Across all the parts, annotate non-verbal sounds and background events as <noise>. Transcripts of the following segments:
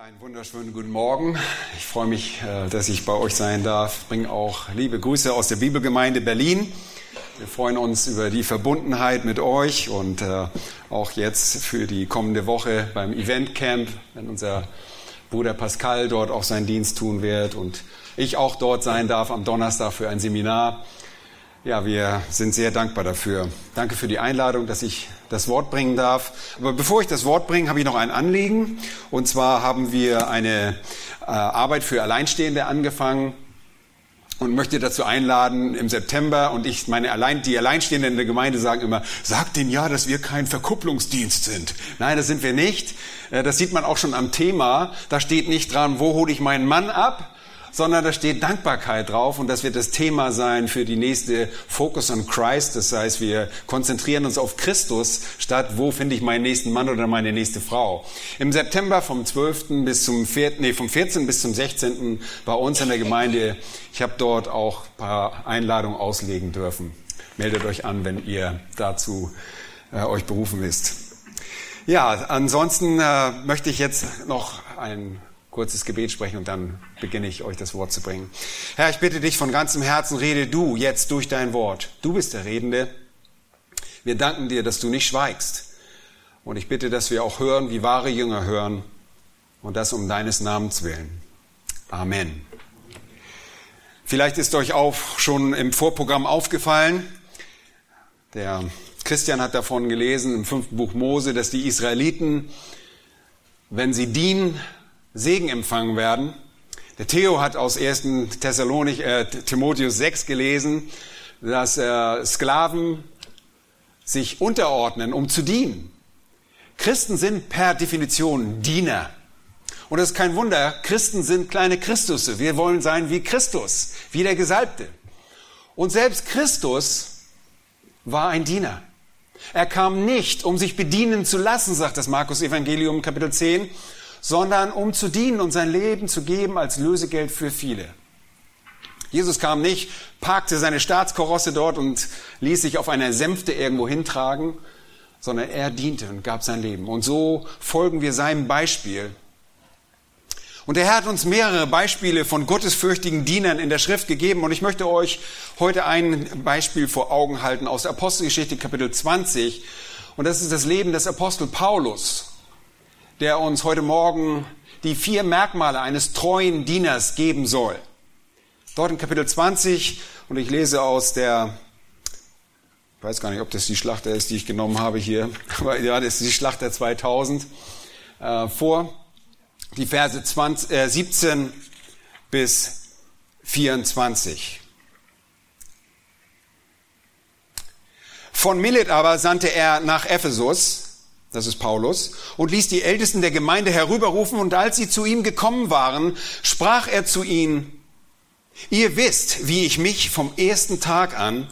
Einen wunderschönen guten Morgen. Ich freue mich, äh, dass ich bei euch sein darf. Ich bringe auch liebe Grüße aus der Bibelgemeinde Berlin. Wir freuen uns über die Verbundenheit mit euch und äh, auch jetzt für die kommende Woche beim Event Camp, wenn unser Bruder Pascal dort auch seinen Dienst tun wird und ich auch dort sein darf am Donnerstag für ein Seminar. Ja, wir sind sehr dankbar dafür. Danke für die Einladung, dass ich das Wort bringen darf. Aber bevor ich das Wort bringe, habe ich noch ein Anliegen. Und zwar haben wir eine äh, Arbeit für Alleinstehende angefangen und möchte dazu einladen im September und ich meine allein die Alleinstehenden in der Gemeinde sagen immer sagt denen ja, dass wir kein Verkupplungsdienst sind. Nein, das sind wir nicht. Äh, das sieht man auch schon am Thema. Da steht nicht dran, wo hole ich meinen Mann ab, sondern da steht Dankbarkeit drauf und das wird das Thema sein für die nächste Focus on Christ. Das heißt, wir konzentrieren uns auf Christus statt, wo finde ich meinen nächsten Mann oder meine nächste Frau. Im September vom 12. bis zum 4., nee, vom 14. bis zum 16. bei uns in der Gemeinde. Ich habe dort auch ein paar Einladungen auslegen dürfen. Meldet euch an, wenn ihr dazu äh, euch berufen wisst. Ja, ansonsten äh, möchte ich jetzt noch ein kurzes Gebet sprechen und dann beginne ich euch das Wort zu bringen. Herr, ich bitte dich von ganzem Herzen, rede du jetzt durch dein Wort. Du bist der Redende. Wir danken dir, dass du nicht schweigst. Und ich bitte, dass wir auch hören, wie wahre Jünger hören. Und das um deines Namens willen. Amen. Vielleicht ist euch auch schon im Vorprogramm aufgefallen, der Christian hat davon gelesen im fünften Buch Mose, dass die Israeliten, wenn sie dienen, Segen empfangen werden. Der Theo hat aus 1. Thessalonik, äh, Timotheus 6 gelesen, dass äh, Sklaven sich unterordnen, um zu dienen. Christen sind per Definition Diener. Und das ist kein Wunder, Christen sind kleine Christusse. Wir wollen sein wie Christus, wie der Gesalbte. Und selbst Christus war ein Diener. Er kam nicht, um sich bedienen zu lassen, sagt das Markus Evangelium Kapitel 10, sondern um zu dienen und sein Leben zu geben als Lösegeld für viele. Jesus kam nicht, parkte seine Staatskorosse dort und ließ sich auf einer Sänfte irgendwo hintragen, sondern er diente und gab sein Leben. Und so folgen wir seinem Beispiel. Und der Herr hat uns mehrere Beispiele von gottesfürchtigen Dienern in der Schrift gegeben. Und ich möchte euch heute ein Beispiel vor Augen halten aus Apostelgeschichte Kapitel 20. Und das ist das Leben des Apostel Paulus der uns heute Morgen die vier Merkmale eines treuen Dieners geben soll. Dort in Kapitel 20, und ich lese aus der, ich weiß gar nicht, ob das die Schlachter ist, die ich genommen habe hier, <laughs> aber ja, das ist die Schlachter 2000, äh, vor, die Verse 20, äh, 17 bis 24. Von Milet aber sandte er nach Ephesus, das ist Paulus, und ließ die Ältesten der Gemeinde herüberrufen, und als sie zu ihm gekommen waren, sprach er zu ihnen, ihr wisst, wie ich mich vom ersten Tag an,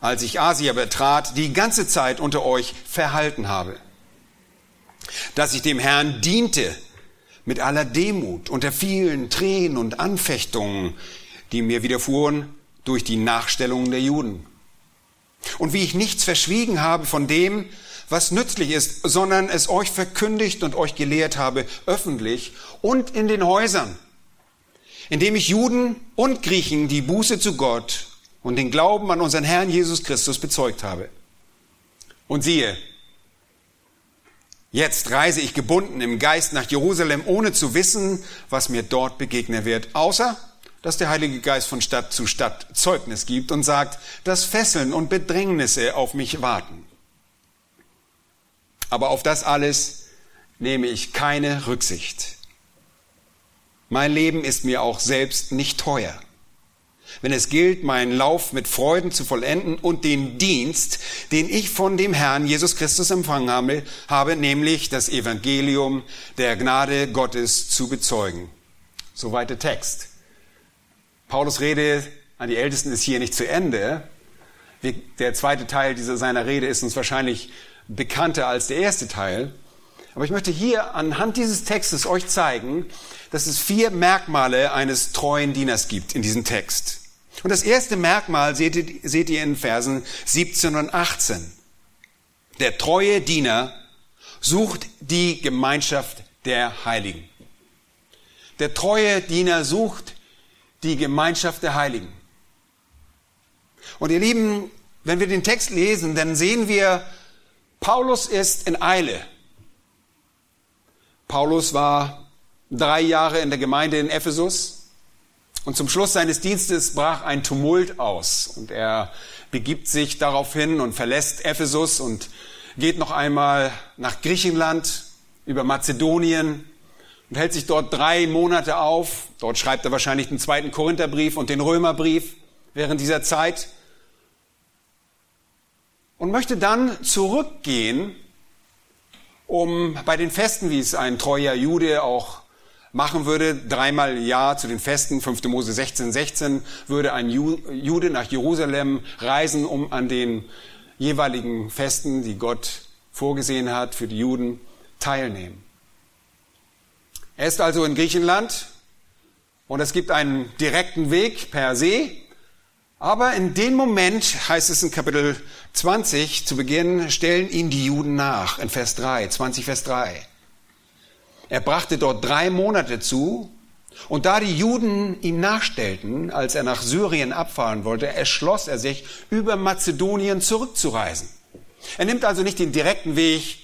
als ich Asia betrat, die ganze Zeit unter euch verhalten habe, dass ich dem Herrn diente mit aller Demut unter vielen Tränen und Anfechtungen, die mir widerfuhren durch die Nachstellungen der Juden. Und wie ich nichts verschwiegen habe von dem, was nützlich ist, sondern es euch verkündigt und euch gelehrt habe, öffentlich und in den Häusern, indem ich Juden und Griechen die Buße zu Gott und den Glauben an unseren Herrn Jesus Christus bezeugt habe. Und siehe, jetzt reise ich gebunden im Geist nach Jerusalem, ohne zu wissen, was mir dort begegnen wird, außer dass der Heilige Geist von Stadt zu Stadt Zeugnis gibt und sagt, dass Fesseln und Bedrängnisse auf mich warten. Aber auf das alles nehme ich keine Rücksicht. Mein Leben ist mir auch selbst nicht teuer. Wenn es gilt, meinen Lauf mit Freuden zu vollenden und den Dienst, den ich von dem Herrn Jesus Christus empfangen habe, habe nämlich das Evangelium der Gnade Gottes zu bezeugen. Soweit der Text. Paulus Rede an die Ältesten ist hier nicht zu Ende. Der zweite Teil dieser seiner Rede ist uns wahrscheinlich bekannter als der erste Teil. Aber ich möchte hier anhand dieses Textes euch zeigen, dass es vier Merkmale eines treuen Dieners gibt in diesem Text. Und das erste Merkmal seht ihr, seht ihr in Versen 17 und 18. Der treue Diener sucht die Gemeinschaft der Heiligen. der treue Diener sucht die Gemeinschaft der Heiligen. Und ihr Lieben, wenn wir den Text lesen, dann sehen wir, Paulus ist in Eile. Paulus war drei Jahre in der Gemeinde in Ephesus und zum Schluss seines Dienstes brach ein Tumult aus und er begibt sich daraufhin und verlässt Ephesus und geht noch einmal nach Griechenland über Mazedonien und hält sich dort drei Monate auf. Dort schreibt er wahrscheinlich den zweiten Korintherbrief und den Römerbrief während dieser Zeit und möchte dann zurückgehen, um bei den Festen, wie es ein treuer Jude auch machen würde, dreimal im Jahr zu den Festen, 5. Mose 16, 16, würde ein Jude nach Jerusalem reisen, um an den jeweiligen Festen, die Gott vorgesehen hat für die Juden, teilnehmen. Er ist also in Griechenland und es gibt einen direkten Weg per See, aber in dem Moment, heißt es in Kapitel 20 zu Beginn, stellen ihn die Juden nach, in Vers 3, 20 Vers 3. Er brachte dort drei Monate zu, und da die Juden ihm nachstellten, als er nach Syrien abfahren wollte, erschloss er sich, über Mazedonien zurückzureisen. Er nimmt also nicht den direkten Weg,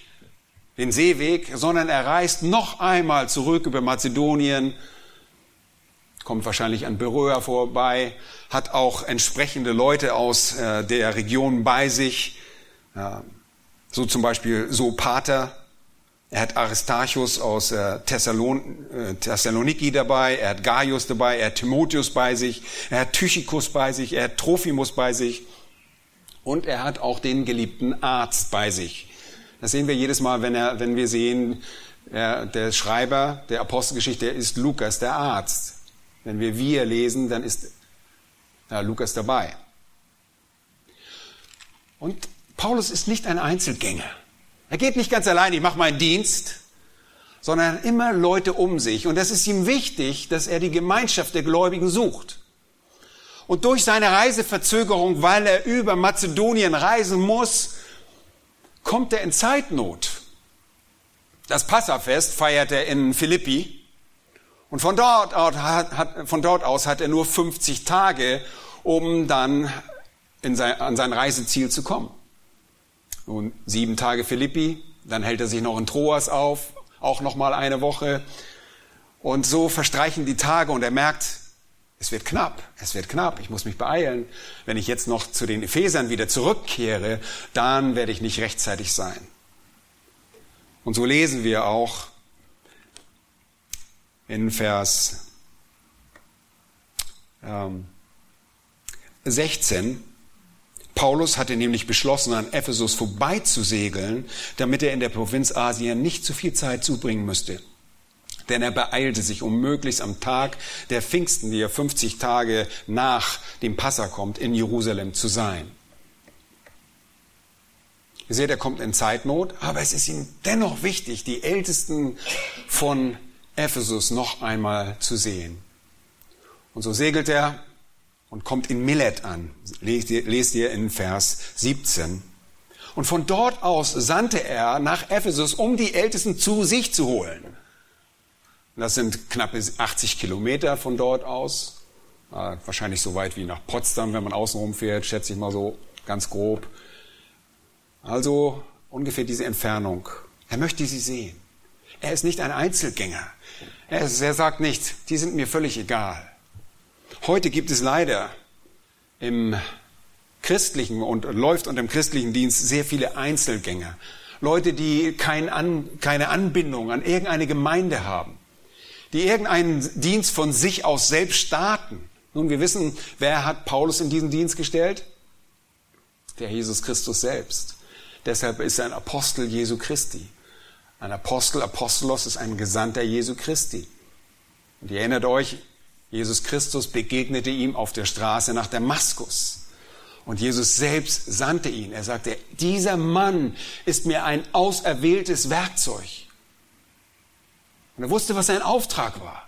den Seeweg, sondern er reist noch einmal zurück über Mazedonien, kommt wahrscheinlich an Beröa vorbei, hat auch entsprechende Leute aus äh, der Region bei sich, so zum Beispiel Sopater, er hat Aristarchus aus äh, Thessalon, äh, Thessaloniki dabei, er hat Gaius dabei, er hat Timotheus bei sich, er hat Tychikus bei sich, er hat Trophimus bei sich. Und er hat auch den geliebten Arzt bei sich. Das sehen wir jedes Mal, wenn, er, wenn wir sehen, er, der Schreiber der Apostelgeschichte ist Lukas, der Arzt. Wenn wir wir lesen, dann ist ja, Lukas dabei. Und Paulus ist nicht ein Einzelgänger. Er geht nicht ganz allein, ich mache meinen Dienst, sondern immer Leute um sich. Und das ist ihm wichtig, dass er die Gemeinschaft der Gläubigen sucht. Und durch seine Reiseverzögerung, weil er über Mazedonien reisen muss, kommt er in Zeitnot. Das Passafest feiert er in Philippi. Und von dort, hat, von dort aus hat er nur 50 Tage, um dann sein, an sein Reiseziel zu kommen. Nun, sieben Tage Philippi, dann hält er sich noch in Troas auf, auch noch mal eine Woche. Und so verstreichen die Tage und er merkt, es wird knapp, es wird knapp, ich muss mich beeilen. Wenn ich jetzt noch zu den Ephesern wieder zurückkehre, dann werde ich nicht rechtzeitig sein. Und so lesen wir auch in Vers ähm, 16, Paulus hatte nämlich beschlossen, an Ephesus vorbeizusegeln, damit er in der Provinz Asien nicht zu viel Zeit zubringen müsste. Denn er beeilte sich, um möglichst am Tag der Pfingsten, die ja 50 Tage nach dem Passa kommt, in Jerusalem zu sein. Ihr seht, er kommt in Zeitnot, aber es ist ihm dennoch wichtig, die Ältesten von Ephesus noch einmal zu sehen. Und so segelt er und kommt in Milet an. Lest ihr, in Vers 17. Und von dort aus sandte er nach Ephesus, um die Ältesten zu sich zu holen. Das sind knappe 80 Kilometer von dort aus. wahrscheinlich so weit wie nach Potsdam, wenn man außenrum fährt, schätze ich mal so ganz grob. Also ungefähr diese Entfernung. Er möchte sie sehen. Er ist nicht ein Einzelgänger. Er, ist, er sagt nicht, die sind mir völlig egal. Heute gibt es leider im christlichen und läuft unter dem christlichen Dienst sehr viele Einzelgänger. Leute, die kein an, keine Anbindung an irgendeine Gemeinde haben, die irgendeinen Dienst von sich aus selbst starten. Nun, wir wissen, wer hat Paulus in diesen Dienst gestellt? Der Jesus Christus selbst. Deshalb ist er ein Apostel Jesu Christi. Ein Apostel, Apostolos ist ein Gesandter Jesu Christi. Und ihr erinnert euch, Jesus Christus begegnete ihm auf der Straße nach Damaskus. Und Jesus selbst sandte ihn. Er sagte, dieser Mann ist mir ein auserwähltes Werkzeug. Und er wusste, was sein Auftrag war.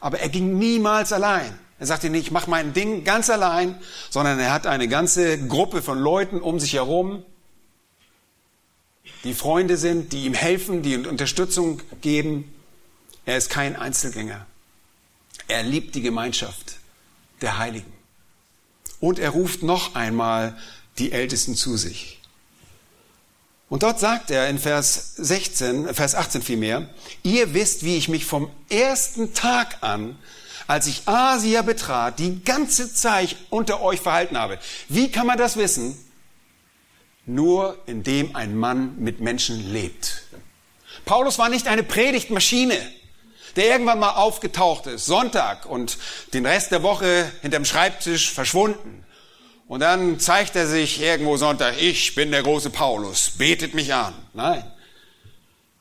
Aber er ging niemals allein. Er sagte nicht, ich mache mein Ding ganz allein, sondern er hat eine ganze Gruppe von Leuten um sich herum, die Freunde sind, die ihm helfen, die ihm Unterstützung geben. Er ist kein Einzelgänger. Er liebt die Gemeinschaft der Heiligen. Und er ruft noch einmal die Ältesten zu sich. Und dort sagt er in Vers 16, Vers 18 vielmehr, ihr wisst, wie ich mich vom ersten Tag an, als ich Asia betrat, die ganze Zeit unter euch verhalten habe. Wie kann man das wissen? Nur indem ein Mann mit Menschen lebt. Paulus war nicht eine Predigtmaschine, der irgendwann mal aufgetaucht ist, Sonntag und den Rest der Woche hinterm Schreibtisch verschwunden. Und dann zeigt er sich irgendwo Sonntag, ich bin der große Paulus, betet mich an. Nein,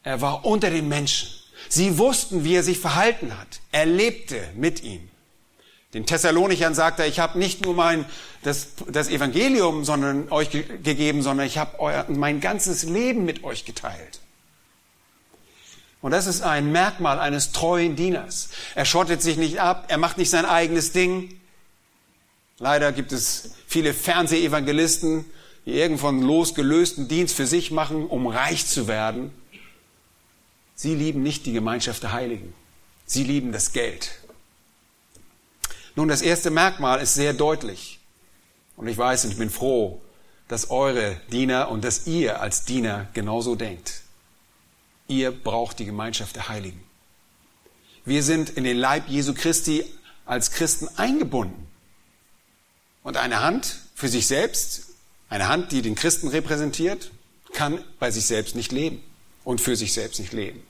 er war unter den Menschen. Sie wussten, wie er sich verhalten hat. Er lebte mit ihm. Den Thessalonichern sagt er, ich habe nicht nur mein, das, das Evangelium sondern euch gegeben, sondern ich habe mein ganzes Leben mit euch geteilt. Und das ist ein Merkmal eines treuen Dieners. Er schottet sich nicht ab, er macht nicht sein eigenes Ding. Leider gibt es viele Fernsehevangelisten, die irgendwann losgelösten Dienst für sich machen, um reich zu werden. Sie lieben nicht die Gemeinschaft der Heiligen. Sie lieben das Geld. Nun, das erste Merkmal ist sehr deutlich. Und ich weiß und ich bin froh, dass eure Diener und dass ihr als Diener genauso denkt. Ihr braucht die Gemeinschaft der Heiligen. Wir sind in den Leib Jesu Christi als Christen eingebunden. Und eine Hand für sich selbst, eine Hand, die den Christen repräsentiert, kann bei sich selbst nicht leben und für sich selbst nicht leben.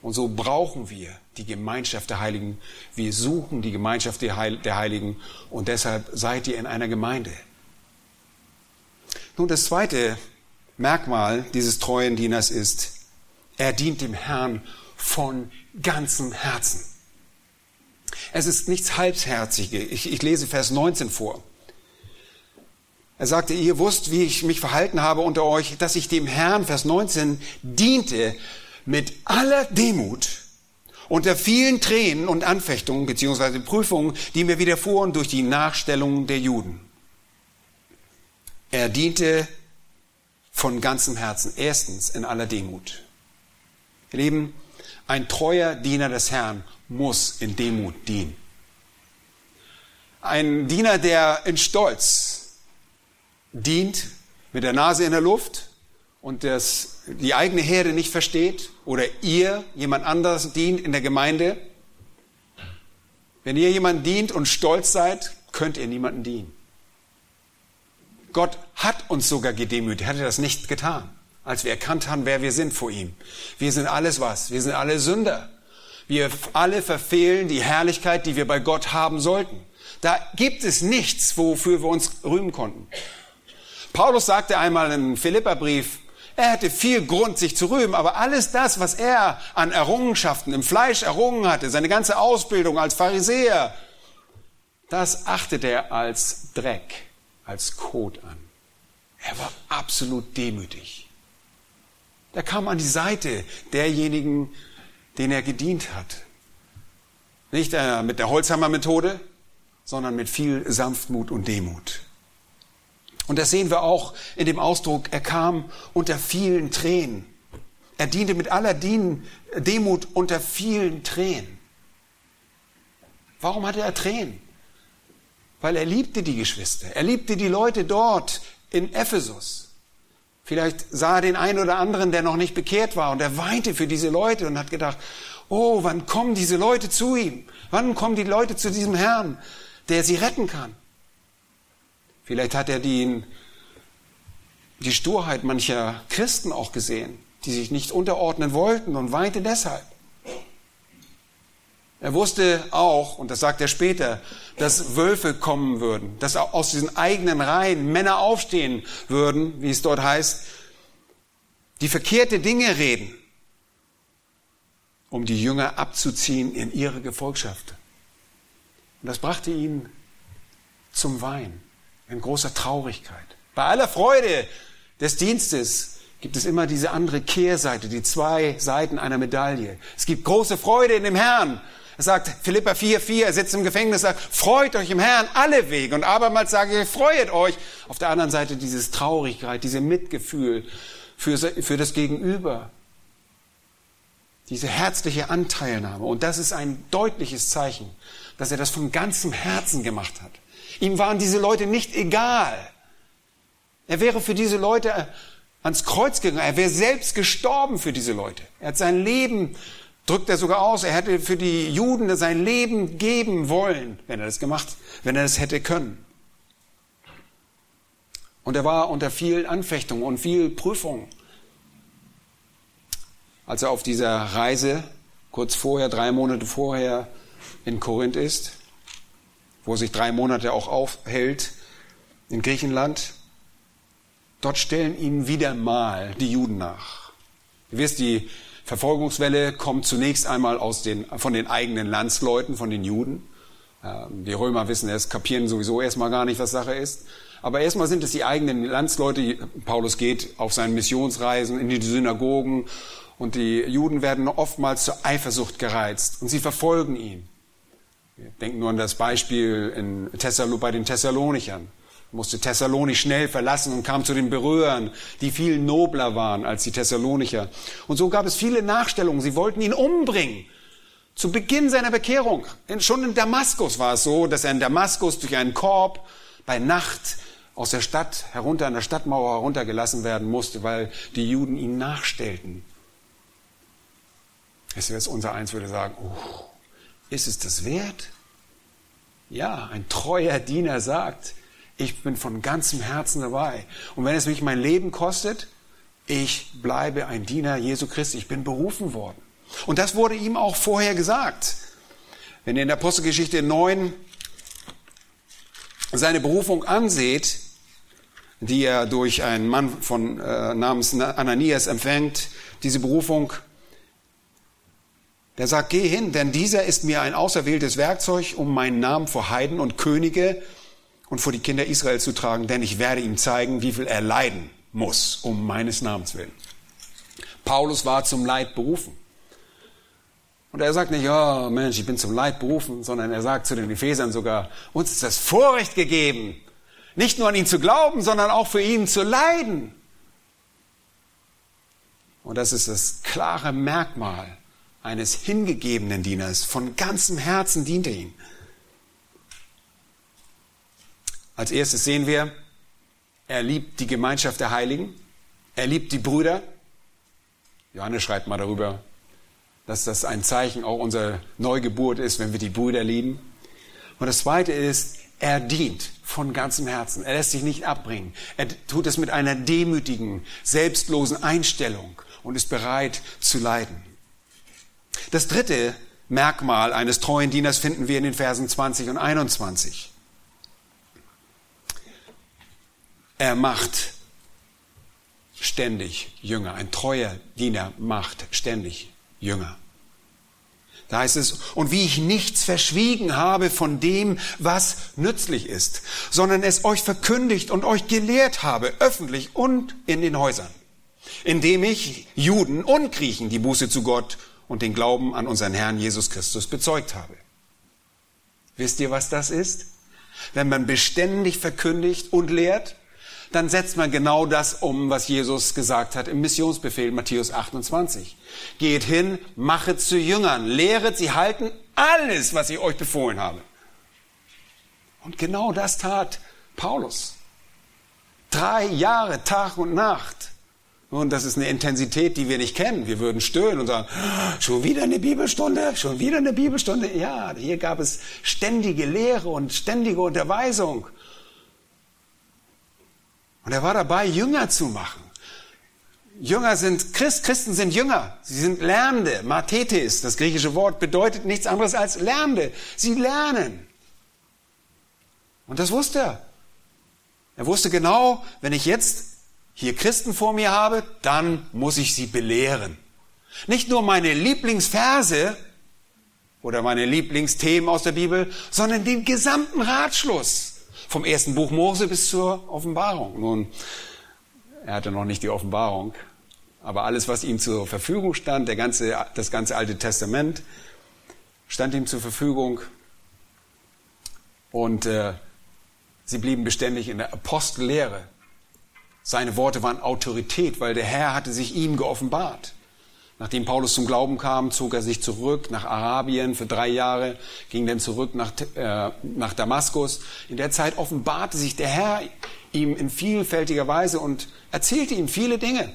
Und so brauchen wir die Gemeinschaft der Heiligen. Wir suchen die Gemeinschaft der Heiligen und deshalb seid ihr in einer Gemeinde. Nun, das zweite Merkmal dieses treuen Dieners ist, er dient dem Herrn von ganzem Herzen. Es ist nichts Halbherziges. Ich, ich lese Vers 19 vor. Er sagte, ihr wusst, wie ich mich verhalten habe unter euch, dass ich dem Herrn, Vers 19, diente mit aller Demut unter vielen Tränen und Anfechtungen beziehungsweise Prüfungen, die mir widerfuhren durch die Nachstellung der Juden. Er diente von ganzem Herzen, erstens in aller Demut. Ihr Lieben, ein treuer Diener des Herrn muss in Demut dienen. Ein Diener, der in Stolz dient mit der Nase in der Luft und das, die eigene Herde nicht versteht oder ihr jemand anders dient in der Gemeinde, wenn ihr jemand dient und stolz seid, könnt ihr niemanden dienen. Gott hat uns sogar gedemütigt, er das nicht getan, als wir erkannt haben, wer wir sind vor ihm. Wir sind alles was, wir sind alle Sünder. Wir alle verfehlen die Herrlichkeit, die wir bei Gott haben sollten. Da gibt es nichts, wofür wir uns rühmen konnten. Paulus sagte einmal im Philipperbrief, er hätte viel Grund, sich zu rühmen, aber alles das, was er an Errungenschaften im Fleisch errungen hatte, seine ganze Ausbildung als Pharisäer, das achtete er als Dreck, als Kot an. Er war absolut demütig. Er kam an die Seite derjenigen, denen er gedient hat. Nicht äh, mit der Holzhammermethode, sondern mit viel Sanftmut und Demut. Und das sehen wir auch in dem Ausdruck, er kam unter vielen Tränen. Er diente mit aller Demut unter vielen Tränen. Warum hatte er Tränen? Weil er liebte die Geschwister. Er liebte die Leute dort in Ephesus. Vielleicht sah er den einen oder anderen, der noch nicht bekehrt war, und er weinte für diese Leute und hat gedacht, oh, wann kommen diese Leute zu ihm? Wann kommen die Leute zu diesem Herrn, der sie retten kann? Vielleicht hat er die, die Sturheit mancher Christen auch gesehen, die sich nicht unterordnen wollten und weinte deshalb. Er wusste auch, und das sagt er später, dass Wölfe kommen würden, dass aus diesen eigenen Reihen Männer aufstehen würden, wie es dort heißt, die verkehrte Dinge reden, um die Jünger abzuziehen in ihre Gefolgschaft. Und das brachte ihn zum Wein in großer Traurigkeit. Bei aller Freude des Dienstes gibt es immer diese andere Kehrseite, die zwei Seiten einer Medaille. Es gibt große Freude in dem Herrn. Er sagt, Philippa 4,4, er sitzt im Gefängnis, sagt, freut euch im Herrn alle Wege. Und abermals sage ich, freut euch. Auf der anderen Seite dieses Traurigkeit, dieses Mitgefühl für, für das Gegenüber. Diese herzliche Anteilnahme. Und das ist ein deutliches Zeichen, dass er das von ganzem Herzen gemacht hat. Ihm waren diese Leute nicht egal. Er wäre für diese Leute ans Kreuz gegangen. Er wäre selbst gestorben für diese Leute. Er hat sein Leben, drückt er sogar aus, er hätte für die Juden sein Leben geben wollen, wenn er das gemacht, wenn er das hätte können. Und er war unter vielen Anfechtungen und viel Prüfungen. Als er auf dieser Reise kurz vorher, drei Monate vorher in Korinth ist, wo er sich drei Monate auch aufhält in Griechenland, dort stellen ihm wieder mal die Juden nach. Du wirst die Verfolgungswelle kommt zunächst einmal aus den, von den eigenen Landsleuten, von den Juden. Die Römer wissen es, kapieren sowieso erstmal gar nicht, was Sache ist. Aber erstmal sind es die eigenen Landsleute. Paulus geht auf seinen Missionsreisen in die Synagogen und die Juden werden oftmals zur Eifersucht gereizt und sie verfolgen ihn. Wir denken nur an das Beispiel in Thessalo, bei den Thessalonichern. Er musste Thessalonich schnell verlassen und kam zu den Berührern, die viel nobler waren als die Thessalonicher. Und so gab es viele Nachstellungen. Sie wollten ihn umbringen. Zu Beginn seiner Bekehrung. Schon in Damaskus war es so, dass er in Damaskus durch einen Korb bei Nacht aus der Stadt herunter, an der Stadtmauer heruntergelassen werden musste, weil die Juden ihn nachstellten. Es wäre unser Eins würde sagen, oh, ist es das wert? Ja, ein treuer Diener sagt, ich bin von ganzem Herzen dabei. Und wenn es mich mein Leben kostet, ich bleibe ein Diener Jesu Christi. Ich bin berufen worden. Und das wurde ihm auch vorher gesagt. Wenn ihr in der Apostelgeschichte 9 seine Berufung anseht, die er durch einen Mann von äh, namens Ananias empfängt, diese Berufung. Der sagt, geh hin, denn dieser ist mir ein auserwähltes Werkzeug, um meinen Namen vor Heiden und Könige und vor die Kinder Israel zu tragen, denn ich werde ihm zeigen, wie viel er leiden muss, um meines Namens willen. Paulus war zum Leid berufen. Und er sagt nicht, oh Mensch, ich bin zum Leid berufen, sondern er sagt zu den Ephesern sogar, uns ist das Vorrecht gegeben, nicht nur an ihn zu glauben, sondern auch für ihn zu leiden. Und das ist das klare Merkmal eines hingegebenen Dieners. Von ganzem Herzen dient er ihm. Als erstes sehen wir, er liebt die Gemeinschaft der Heiligen. Er liebt die Brüder. Johannes schreibt mal darüber, dass das ein Zeichen auch unserer Neugeburt ist, wenn wir die Brüder lieben. Und das zweite ist, er dient von ganzem Herzen. Er lässt sich nicht abbringen. Er tut es mit einer demütigen, selbstlosen Einstellung und ist bereit zu leiden. Das dritte Merkmal eines treuen Dieners finden wir in den Versen 20 und 21. Er macht ständig Jünger. Ein treuer Diener macht ständig Jünger. Da heißt es, und wie ich nichts verschwiegen habe von dem, was nützlich ist, sondern es euch verkündigt und euch gelehrt habe, öffentlich und in den Häusern, indem ich Juden und Griechen die Buße zu Gott und den Glauben an unseren Herrn Jesus Christus bezeugt habe. Wisst ihr, was das ist? Wenn man beständig verkündigt und lehrt, dann setzt man genau das um, was Jesus gesagt hat im Missionsbefehl Matthäus 28. Geht hin, machet zu Jüngern, lehret sie halten alles, was ich euch befohlen habe. Und genau das tat Paulus. Drei Jahre, Tag und Nacht. Und das ist eine Intensität, die wir nicht kennen. Wir würden stöhnen und sagen, schon wieder eine Bibelstunde, schon wieder eine Bibelstunde. Ja, hier gab es ständige Lehre und ständige Unterweisung. Und er war dabei, Jünger zu machen. Jünger sind, Christ, Christen sind Jünger. Sie sind Lernende. Mathetes, das griechische Wort, bedeutet nichts anderes als Lernende. Sie lernen. Und das wusste er. Er wusste genau, wenn ich jetzt hier Christen vor mir habe, dann muss ich sie belehren. Nicht nur meine Lieblingsverse oder meine Lieblingsthemen aus der Bibel, sondern den gesamten Ratschluss. Vom ersten Buch Mose bis zur Offenbarung. Nun, er hatte noch nicht die Offenbarung, aber alles, was ihm zur Verfügung stand, der ganze, das ganze Alte Testament, stand ihm zur Verfügung. Und äh, sie blieben beständig in der Apostellehre. Seine Worte waren Autorität, weil der Herr hatte sich ihm geoffenbart. Nachdem Paulus zum Glauben kam, zog er sich zurück nach Arabien für drei Jahre, ging dann zurück nach, äh, nach Damaskus. In der Zeit offenbarte sich der Herr ihm in vielfältiger Weise und erzählte ihm viele Dinge.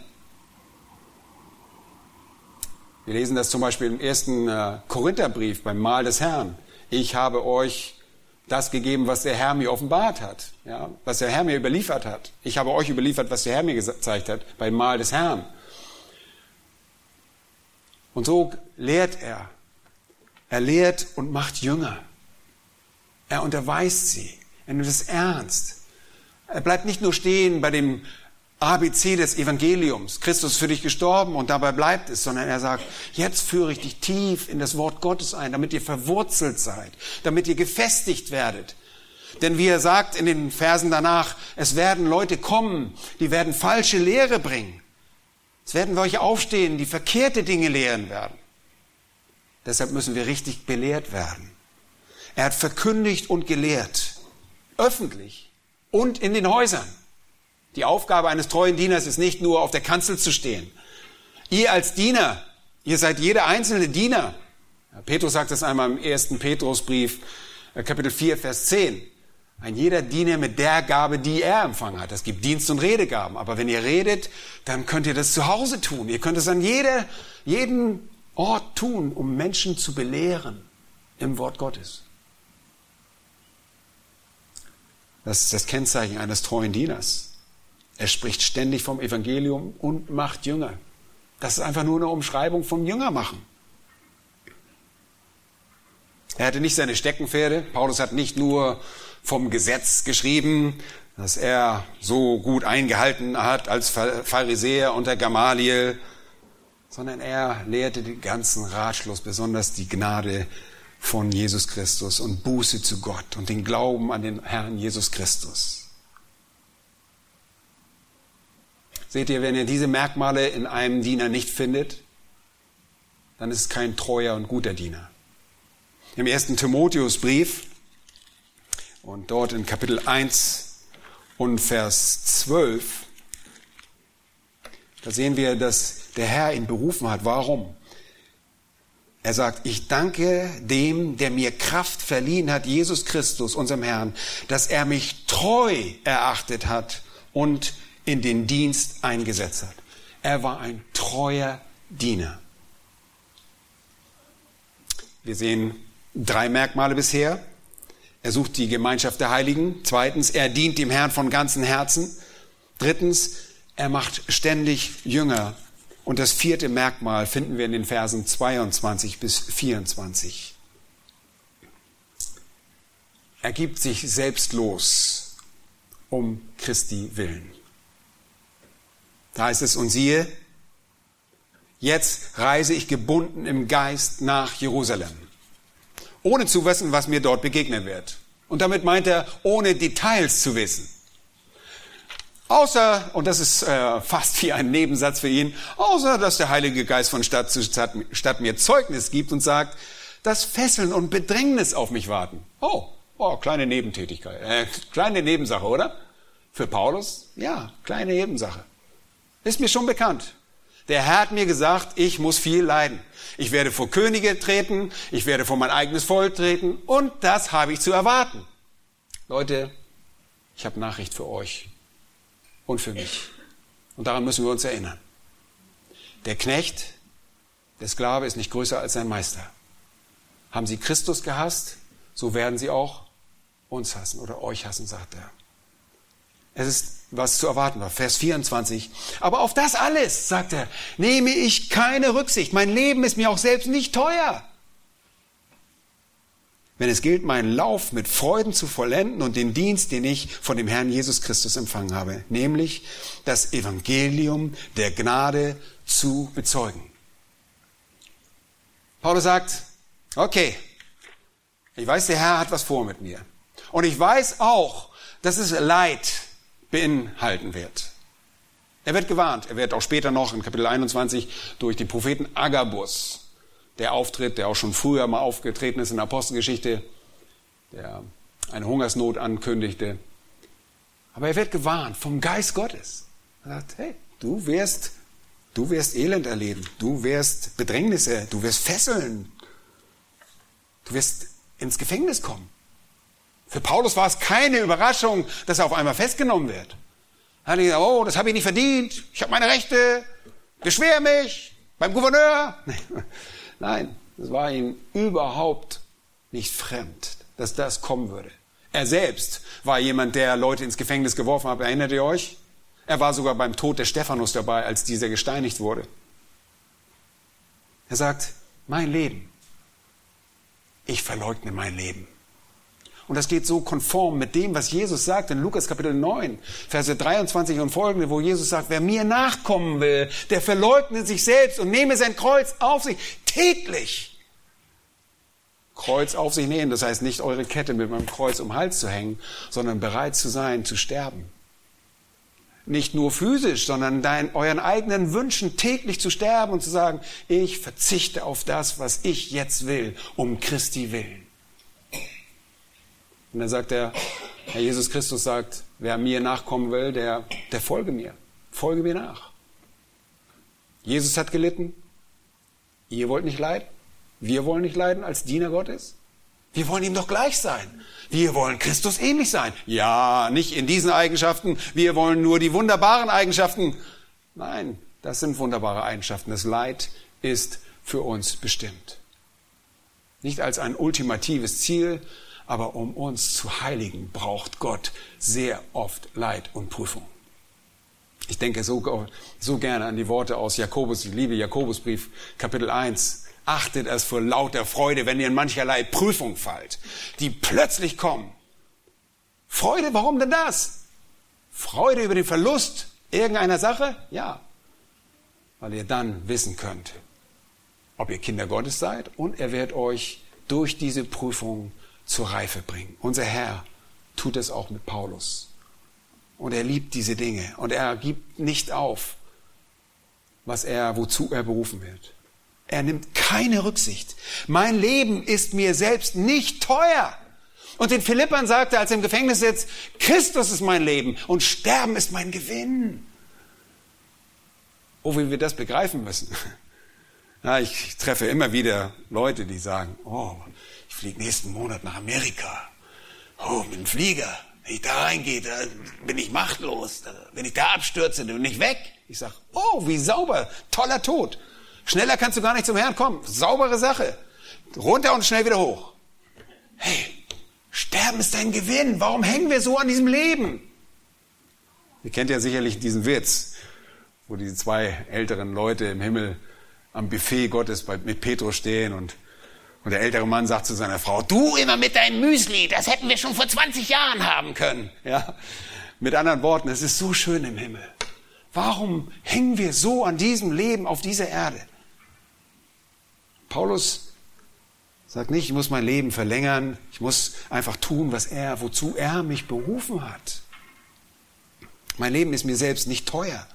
Wir lesen das zum Beispiel im ersten äh, Korintherbrief beim Mahl des Herrn. Ich habe euch das gegeben, was der Herr mir offenbart hat, ja, was der Herr mir überliefert hat. Ich habe euch überliefert, was der Herr mir gezeigt hat beim Mahl des Herrn. Und so lehrt er. Er lehrt und macht Jünger. Er unterweist sie. Er nimmt es ernst. Er bleibt nicht nur stehen bei dem ABC des Evangeliums. Christus für dich gestorben und dabei bleibt es, sondern er sagt, jetzt führe ich dich tief in das Wort Gottes ein, damit ihr verwurzelt seid, damit ihr gefestigt werdet. Denn wie er sagt in den Versen danach, es werden Leute kommen, die werden falsche Lehre bringen. Es werden welche aufstehen, die verkehrte Dinge lehren werden. Deshalb müssen wir richtig belehrt werden. Er hat verkündigt und gelehrt, öffentlich und in den Häusern. Die Aufgabe eines treuen Dieners ist nicht nur auf der Kanzel zu stehen. Ihr als Diener, ihr seid jeder einzelne Diener. Petrus sagt das einmal im ersten Petrusbrief, äh, Kapitel 4, Vers 10. Ein jeder Diener mit der Gabe, die er empfangen hat. Es gibt Dienst- und Redegaben. Aber wenn ihr redet, dann könnt ihr das zu Hause tun. Ihr könnt es an jeder, jeden Ort tun, um Menschen zu belehren im Wort Gottes. Das ist das Kennzeichen eines treuen Dieners. Er spricht ständig vom Evangelium und macht Jünger. Das ist einfach nur eine Umschreibung vom Jünger machen. Er hatte nicht seine Steckenpferde. Paulus hat nicht nur vom Gesetz geschrieben, das er so gut eingehalten hat als Pharisäer unter Gamaliel, sondern er lehrte den ganzen Ratschluss, besonders die Gnade von Jesus Christus und Buße zu Gott und den Glauben an den Herrn Jesus Christus. Seht ihr, wenn ihr diese Merkmale in einem Diener nicht findet, dann ist es kein treuer und guter Diener. Im ersten Timotheusbrief und dort in Kapitel 1 und Vers 12, da sehen wir, dass der Herr ihn berufen hat. Warum? Er sagt, ich danke dem, der mir Kraft verliehen hat, Jesus Christus, unserem Herrn, dass er mich treu erachtet hat und in den Dienst eingesetzt hat. Er war ein treuer Diener. Wir sehen drei Merkmale bisher. Er sucht die Gemeinschaft der Heiligen. Zweitens, er dient dem Herrn von ganzem Herzen. Drittens, er macht ständig Jünger. Und das vierte Merkmal finden wir in den Versen 22 bis 24. Er gibt sich selbstlos um Christi willen. Da heißt es, und siehe, jetzt reise ich gebunden im Geist nach Jerusalem ohne zu wissen, was mir dort begegnen wird. Und damit meint er, ohne Details zu wissen. Außer, und das ist äh, fast wie ein Nebensatz für ihn, außer dass der Heilige Geist von Stadt zu Stadt, Stadt mir Zeugnis gibt und sagt, dass Fesseln und Bedrängnis auf mich warten. Oh, oh kleine Nebentätigkeit, äh, kleine Nebensache, oder? Für Paulus? Ja, kleine Nebensache. Ist mir schon bekannt. Der Herr hat mir gesagt, ich muss viel leiden. Ich werde vor Könige treten, ich werde vor mein eigenes Volk treten und das habe ich zu erwarten. Leute, ich habe Nachricht für euch und für mich. Und daran müssen wir uns erinnern. Der Knecht, der Sklave ist nicht größer als sein Meister. Haben sie Christus gehasst, so werden sie auch uns hassen oder euch hassen, sagt er. Es ist was zu erwarten war. Vers 24. Aber auf das alles, sagt er, nehme ich keine Rücksicht. Mein Leben ist mir auch selbst nicht teuer. Wenn es gilt, meinen Lauf mit Freuden zu vollenden und den Dienst, den ich von dem Herrn Jesus Christus empfangen habe, nämlich das Evangelium der Gnade zu bezeugen. Paulus sagt, okay, ich weiß, der Herr hat was vor mit mir. Und ich weiß auch, dass es Leid beinhalten wird. Er wird gewarnt. Er wird auch später noch in Kapitel 21 durch den Propheten Agabus, der auftritt, der auch schon früher mal aufgetreten ist in der Apostelgeschichte, der eine Hungersnot ankündigte. Aber er wird gewarnt vom Geist Gottes. Er sagt, hey, du wirst Du wirst Elend erleben, du wirst Bedrängnisse, du wirst Fesseln, du wirst ins Gefängnis kommen. Für Paulus war es keine Überraschung, dass er auf einmal festgenommen wird. Er hat gesagt, oh, das habe ich nicht verdient, ich habe meine Rechte, beschwer mich beim Gouverneur. <laughs> Nein, es war ihm überhaupt nicht fremd, dass das kommen würde. Er selbst war jemand, der Leute ins Gefängnis geworfen hat. Erinnert ihr euch? Er war sogar beim Tod des Stephanus dabei, als dieser gesteinigt wurde. Er sagt, mein Leben, ich verleugne mein Leben. Und das geht so konform mit dem, was Jesus sagt in Lukas Kapitel 9, Verse 23 und folgende, wo Jesus sagt, wer mir nachkommen will, der verleugne sich selbst und nehme sein Kreuz auf sich täglich. Kreuz auf sich nehmen, das heißt nicht eure Kette mit meinem Kreuz um den Hals zu hängen, sondern bereit zu sein, zu sterben. Nicht nur physisch, sondern dein, euren eigenen Wünschen täglich zu sterben und zu sagen, ich verzichte auf das, was ich jetzt will, um Christi willen. Und dann sagt er, Herr Jesus Christus sagt, wer mir nachkommen will, der, der folge mir. Folge mir nach. Jesus hat gelitten. Ihr wollt nicht leiden. Wir wollen nicht leiden als Diener Gottes. Wir wollen ihm doch gleich sein. Wir wollen Christus ähnlich sein. Ja, nicht in diesen Eigenschaften. Wir wollen nur die wunderbaren Eigenschaften. Nein, das sind wunderbare Eigenschaften. Das Leid ist für uns bestimmt. Nicht als ein ultimatives Ziel, aber um uns zu heiligen, braucht Gott sehr oft Leid und Prüfung. Ich denke so, so gerne an die Worte aus Jakobus, ich liebe Jakobusbrief, Kapitel 1. Achtet es vor lauter Freude, wenn ihr in mancherlei Prüfung fallt, die plötzlich kommen. Freude, warum denn das? Freude über den Verlust irgendeiner Sache? Ja. Weil ihr dann wissen könnt, ob ihr Kinder Gottes seid und er wird euch durch diese Prüfung zur Reife bringen. Unser Herr tut es auch mit Paulus. Und er liebt diese Dinge und er gibt nicht auf, was er, wozu er berufen wird. Er nimmt keine Rücksicht. Mein Leben ist mir selbst nicht teuer. Und den Philippern sagte als er im Gefängnis sitzt, Christus ist mein Leben und Sterben ist mein Gewinn. Oh, wie wir das begreifen müssen. <laughs> Ja, ich treffe immer wieder Leute, die sagen, oh, ich fliege nächsten Monat nach Amerika. Oh, mit dem Flieger. Wenn ich da reingehe, da bin ich machtlos. Wenn ich da abstürze, dann bin ich weg. Ich sag, oh, wie sauber, toller Tod. Schneller kannst du gar nicht zum Herrn kommen. Saubere Sache. Runter und schnell wieder hoch. Hey, Sterben ist dein Gewinn. Warum hängen wir so an diesem Leben? Ihr kennt ja sicherlich diesen Witz, wo die zwei älteren Leute im Himmel am Buffet Gottes mit Petrus stehen und und der ältere Mann sagt zu seiner Frau, du immer mit deinem Müsli, das hätten wir schon vor 20 Jahren haben können. Ja? Mit anderen Worten, es ist so schön im Himmel. Warum hängen wir so an diesem Leben auf dieser Erde? Paulus sagt nicht, ich muss mein Leben verlängern, ich muss einfach tun, was er, wozu er mich berufen hat. Mein Leben ist mir selbst nicht teuer,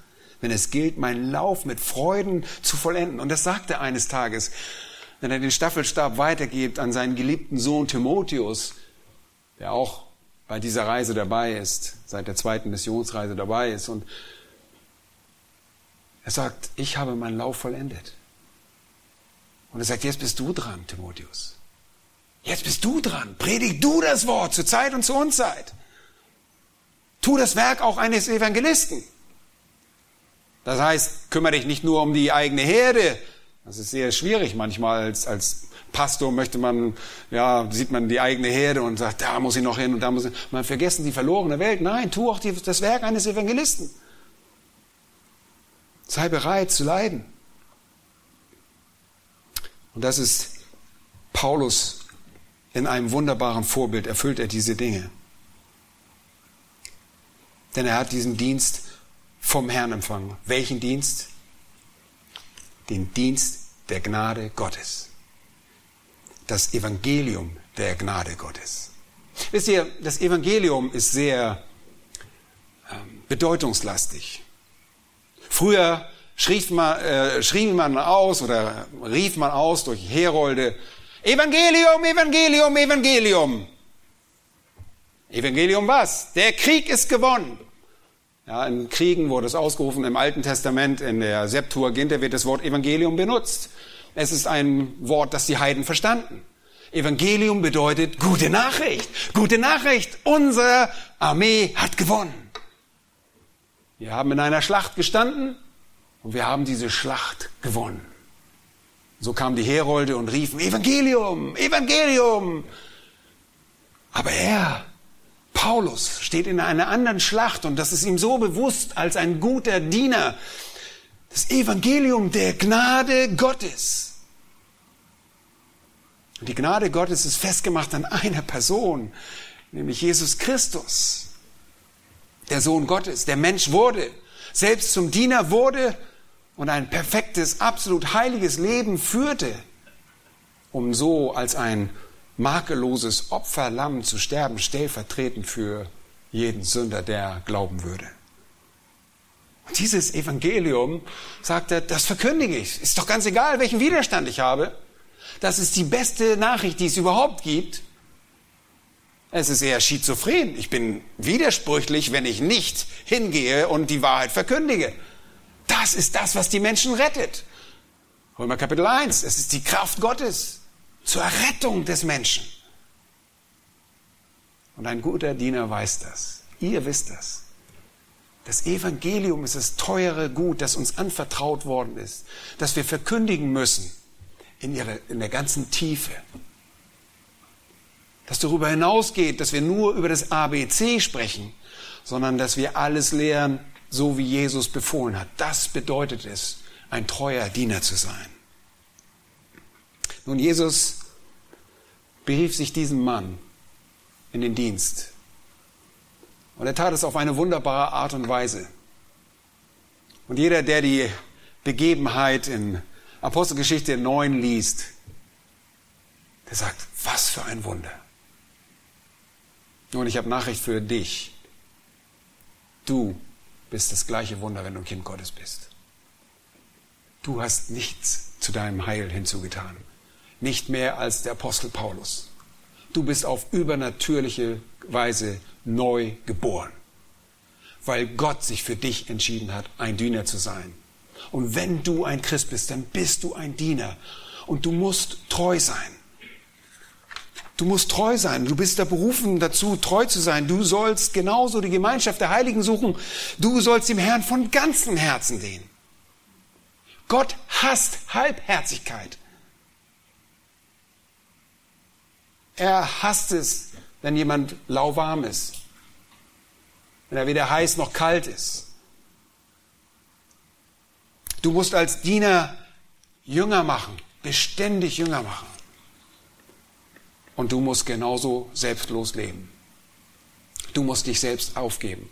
wenn es gilt, meinen Lauf mit Freuden zu vollenden. Und das sagt er eines Tages wenn er den Staffelstab weitergibt an seinen geliebten Sohn Timotheus, der auch bei dieser Reise dabei ist, seit der zweiten Missionsreise dabei ist. Und er sagt, ich habe meinen Lauf vollendet. Und er sagt, jetzt bist du dran, Timotheus. Jetzt bist du dran. Predig du das Wort zur Zeit und zur Unzeit. Tu das Werk auch eines Evangelisten. Das heißt, kümmere dich nicht nur um die eigene Herde, das ist sehr schwierig manchmal als, als Pastor möchte man, ja, sieht man die eigene Herde und sagt, da muss ich noch hin und da muss ich, man vergessen die verlorene Welt. Nein, tu auch die, das Werk eines Evangelisten. Sei bereit zu leiden. Und das ist Paulus in einem wunderbaren Vorbild erfüllt er diese Dinge. Denn er hat diesen Dienst vom Herrn empfangen. Welchen Dienst? Den Dienst der Gnade Gottes. Das Evangelium der Gnade Gottes. Wisst ihr, das Evangelium ist sehr ähm, bedeutungslastig. Früher schrieb man, äh, schrieb man aus oder rief man aus durch Herolde, Evangelium, Evangelium, Evangelium. Evangelium was? Der Krieg ist gewonnen. Ja, in Kriegen wurde es ausgerufen, im Alten Testament, in der Septuaginta wird das Wort Evangelium benutzt. Es ist ein Wort, das die Heiden verstanden. Evangelium bedeutet gute Nachricht. Gute Nachricht. Unsere Armee hat gewonnen. Wir haben in einer Schlacht gestanden und wir haben diese Schlacht gewonnen. So kamen die Herolde und riefen, Evangelium, Evangelium. Aber er, Paulus, steht in einer anderen Schlacht und das ist ihm so bewusst als ein guter Diener. Das Evangelium der Gnade Gottes. Und die Gnade Gottes ist festgemacht an einer Person, nämlich Jesus Christus, der Sohn Gottes, der Mensch wurde, selbst zum Diener wurde und ein perfektes, absolut heiliges Leben führte, um so als ein makelloses Opferlamm zu sterben, stellvertretend für jeden Sünder, der glauben würde. Und dieses Evangelium, sagt er, das verkündige ich. Ist doch ganz egal, welchen Widerstand ich habe. Das ist die beste Nachricht, die es überhaupt gibt. Es ist eher schizophren. Ich bin widersprüchlich, wenn ich nicht hingehe und die Wahrheit verkündige. Das ist das, was die Menschen rettet. Römer Kapitel 1. Es ist die Kraft Gottes zur Rettung des Menschen. Und ein guter Diener weiß das. Ihr wisst das. Das Evangelium ist das teure Gut, das uns anvertraut worden ist, das wir verkündigen müssen in, ihre, in der ganzen Tiefe. Das darüber hinausgeht, dass wir nur über das ABC sprechen, sondern dass wir alles lehren, so wie Jesus befohlen hat. Das bedeutet es, ein treuer Diener zu sein. Nun, Jesus berief sich diesen Mann in den Dienst. Und er tat es auf eine wunderbare Art und Weise. Und jeder, der die Begebenheit in Apostelgeschichte 9 liest, der sagt, was für ein Wunder. Nun, ich habe Nachricht für dich. Du bist das gleiche Wunder, wenn du ein Kind Gottes bist. Du hast nichts zu deinem Heil hinzugetan. Nicht mehr als der Apostel Paulus. Du bist auf übernatürliche Weise neu geboren, weil Gott sich für dich entschieden hat, ein Diener zu sein. Und wenn du ein Christ bist, dann bist du ein Diener und du musst treu sein. Du musst treu sein. Du bist da berufen dazu, treu zu sein. Du sollst genauso die Gemeinschaft der Heiligen suchen. Du sollst dem Herrn von ganzem Herzen dienen. Gott hasst Halbherzigkeit. Er hasst es, wenn jemand lauwarm ist. Wenn er weder heiß noch kalt ist. Du musst als Diener Jünger machen, beständig Jünger machen. Und du musst genauso selbstlos leben. Du musst dich selbst aufgeben.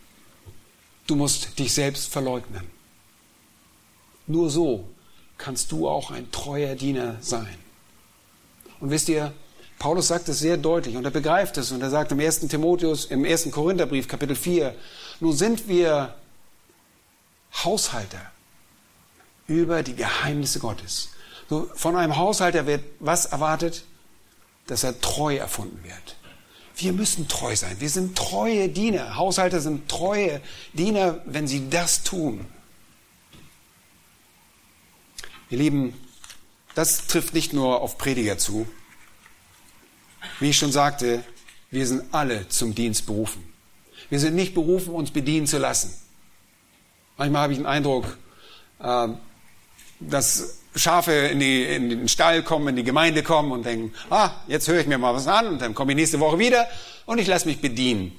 Du musst dich selbst verleugnen. Nur so kannst du auch ein treuer Diener sein. Und wisst ihr, Paulus sagt es sehr deutlich und er begreift es und er sagt im 1. Timotheus, im 1. Korintherbrief, Kapitel 4, nun sind wir Haushalter über die Geheimnisse Gottes. Von einem Haushalter wird was erwartet? dass er treu erfunden wird. Wir müssen treu sein. Wir sind treue Diener. Haushalter sind treue Diener, wenn sie das tun. Ihr Lieben, das trifft nicht nur auf Prediger zu. Wie ich schon sagte, wir sind alle zum Dienst berufen. Wir sind nicht berufen, uns bedienen zu lassen. Manchmal habe ich den Eindruck, äh, dass Schafe in, die, in den Stall kommen, in die Gemeinde kommen und denken, ah, jetzt höre ich mir mal was an und dann komme ich nächste Woche wieder und ich lasse mich bedienen.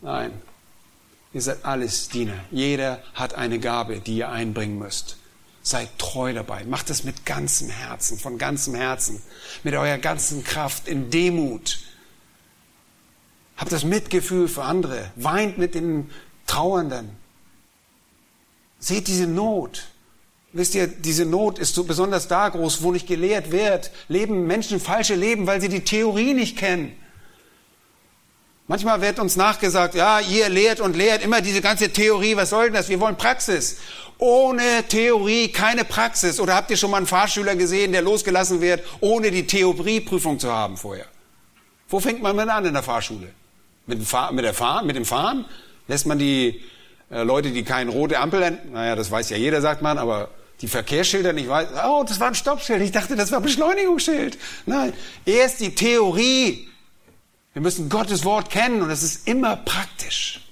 Nein, ihr seid alles Diener. Jeder hat eine Gabe, die ihr einbringen müsst. Seid treu dabei. Macht es mit ganzem Herzen, von ganzem Herzen, mit eurer ganzen Kraft, in Demut. Habt das Mitgefühl für andere. Weint mit den Trauernden. Seht diese Not. Wisst ihr, diese Not ist so besonders da groß, wo nicht gelehrt wird. Leben Menschen falsche Leben, weil sie die Theorie nicht kennen. Manchmal wird uns nachgesagt, ja, ihr lehrt und lehrt immer diese ganze Theorie, was soll denn das? Wir wollen Praxis. Ohne Theorie keine Praxis. Oder habt ihr schon mal einen Fahrschüler gesehen, der losgelassen wird, ohne die Theorieprüfung zu haben vorher? Wo fängt man mit an in der Fahrschule? Mit dem, Fahr mit der Fahren, mit dem Fahren? Lässt man die äh, Leute, die keine rote Ampel, naja, das weiß ja jeder, sagt man, aber die Verkehrsschilder nicht weiß, oh, das war ein Stoppschild. Ich dachte, das war Beschleunigungsschild. Nein, erst die Theorie. Wir müssen Gottes Wort kennen und das ist immer praktisch.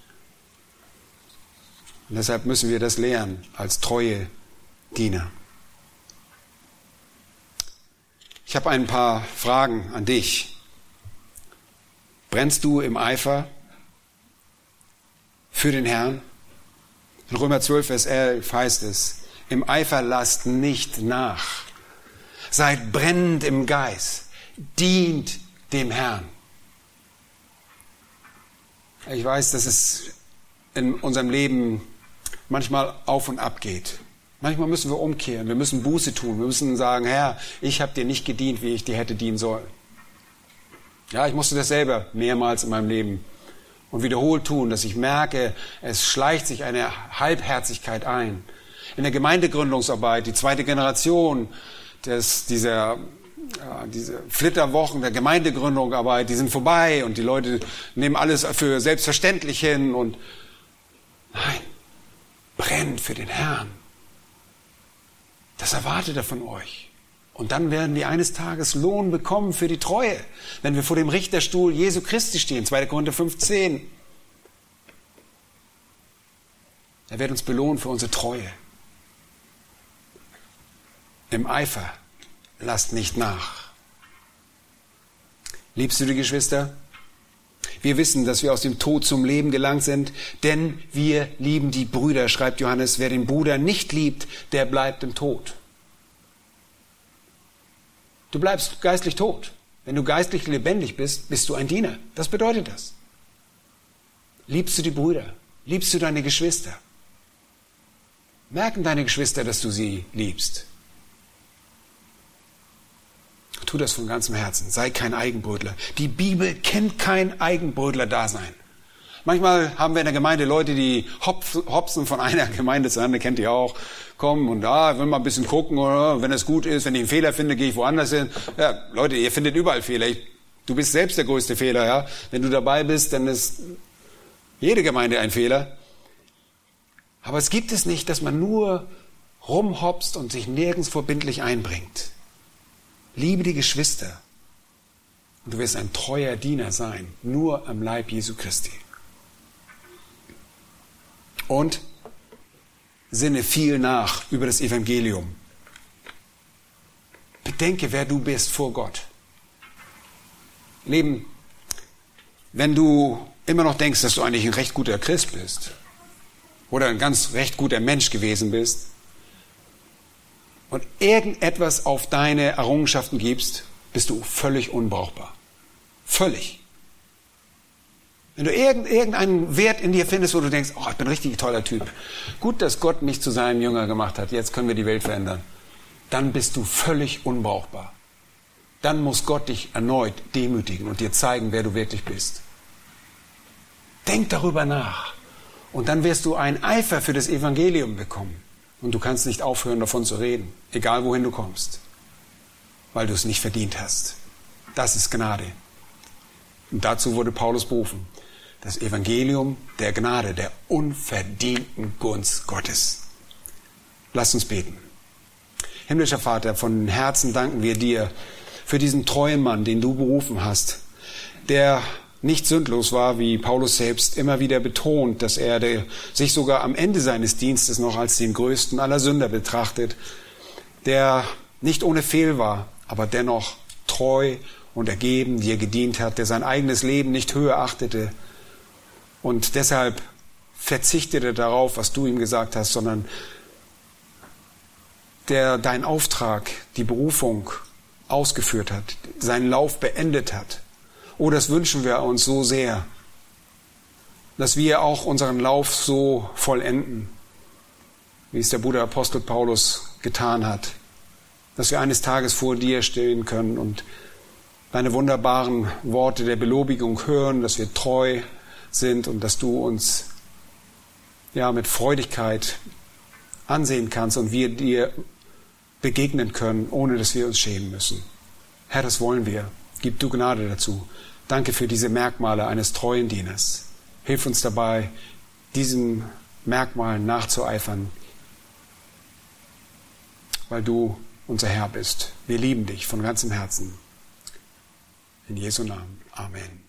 Und deshalb müssen wir das lernen als treue Diener. Ich habe ein paar Fragen an dich. Brennst du im Eifer für den Herrn? In Römer 12, Vers 11 heißt es, im Eifer lasst nicht nach. Seid brennend im Geist. Dient dem Herrn. Ich weiß, dass es in unserem Leben manchmal auf und ab geht. Manchmal müssen wir umkehren, wir müssen Buße tun, wir müssen sagen, Herr, ich habe dir nicht gedient, wie ich dir hätte dienen sollen. Ja, ich musste das selber mehrmals in meinem Leben und wiederholt tun, dass ich merke, es schleicht sich eine Halbherzigkeit ein. In der Gemeindegründungsarbeit, die zweite Generation des, dieser diese Flitterwochen der Gemeindegründungsarbeit, die sind vorbei und die Leute nehmen alles für selbstverständlich hin und nein, brennt für den Herrn. Das erwartet er von euch. Und dann werden die eines Tages Lohn bekommen für die Treue, wenn wir vor dem Richterstuhl Jesu Christi stehen, 2. Korinther 15. Er wird uns belohnen für unsere Treue. Im Eifer lasst nicht nach. Liebst du die Geschwister? Wir wissen, dass wir aus dem Tod zum Leben gelangt sind, denn wir lieben die Brüder, schreibt Johannes. Wer den Bruder nicht liebt, der bleibt im Tod. Du bleibst geistlich tot. Wenn du geistlich lebendig bist, bist du ein Diener. Das bedeutet das. Liebst du die Brüder? Liebst du deine Geschwister? Merken deine Geschwister, dass du sie liebst? Tu das von ganzem Herzen. Sei kein Eigenbrötler. Die Bibel kennt kein Eigenbrötler-Dasein. Manchmal haben wir in der Gemeinde Leute, die hopsen von einer <laughs> Gemeinde zur anderen, kennt ihr auch, kommen und da, ah, will mal ein bisschen gucken, oder wenn es gut ist, wenn ich einen Fehler finde, gehe ich woanders hin. Ja, Leute, ihr findet überall Fehler. Ich, du bist selbst der größte Fehler, ja. Wenn du dabei bist, dann ist jede Gemeinde ein Fehler. Aber es gibt es nicht, dass man nur rumhopst und sich nirgends verbindlich einbringt. Liebe die Geschwister und du wirst ein treuer Diener sein, nur am Leib Jesu Christi. Und sinne viel nach über das Evangelium. Bedenke, wer du bist vor Gott. Leben, wenn du immer noch denkst, dass du eigentlich ein recht guter Christ bist oder ein ganz recht guter Mensch gewesen bist, und irgendetwas auf deine Errungenschaften gibst, bist du völlig unbrauchbar. Völlig. Wenn du irgendeinen Wert in dir findest, wo du denkst, oh, ich bin ein richtig toller Typ. Gut, dass Gott mich zu seinem Jünger gemacht hat. Jetzt können wir die Welt verändern. Dann bist du völlig unbrauchbar. Dann muss Gott dich erneut demütigen und dir zeigen, wer du wirklich bist. Denk darüber nach. Und dann wirst du einen Eifer für das Evangelium bekommen. Und du kannst nicht aufhören, davon zu reden, egal wohin du kommst, weil du es nicht verdient hast. Das ist Gnade. Und dazu wurde Paulus berufen. Das Evangelium der Gnade, der unverdienten Gunst Gottes. Lass uns beten. Himmlischer Vater, von Herzen danken wir dir für diesen treuen Mann, den du berufen hast, der nicht sündlos war, wie Paulus selbst immer wieder betont, dass er sich sogar am Ende seines Dienstes noch als den größten aller Sünder betrachtet, der nicht ohne Fehl war, aber dennoch treu und ergeben dir gedient hat, der sein eigenes Leben nicht höher achtete und deshalb verzichtete darauf, was du ihm gesagt hast, sondern der deinen Auftrag, die Berufung ausgeführt hat, seinen Lauf beendet hat Oh, das wünschen wir uns so sehr, dass wir auch unseren Lauf so vollenden, wie es der Bruder Apostel Paulus getan hat, dass wir eines Tages vor dir stehen können und deine wunderbaren Worte der Belobigung hören, dass wir treu sind und dass du uns ja mit Freudigkeit ansehen kannst und wir dir begegnen können, ohne dass wir uns schämen müssen. Herr, das wollen wir. Gib du Gnade dazu. Danke für diese Merkmale eines treuen Dieners. Hilf uns dabei, diesem Merkmalen nachzueifern, weil du unser Herr bist. Wir lieben dich von ganzem Herzen. In Jesu Namen. Amen.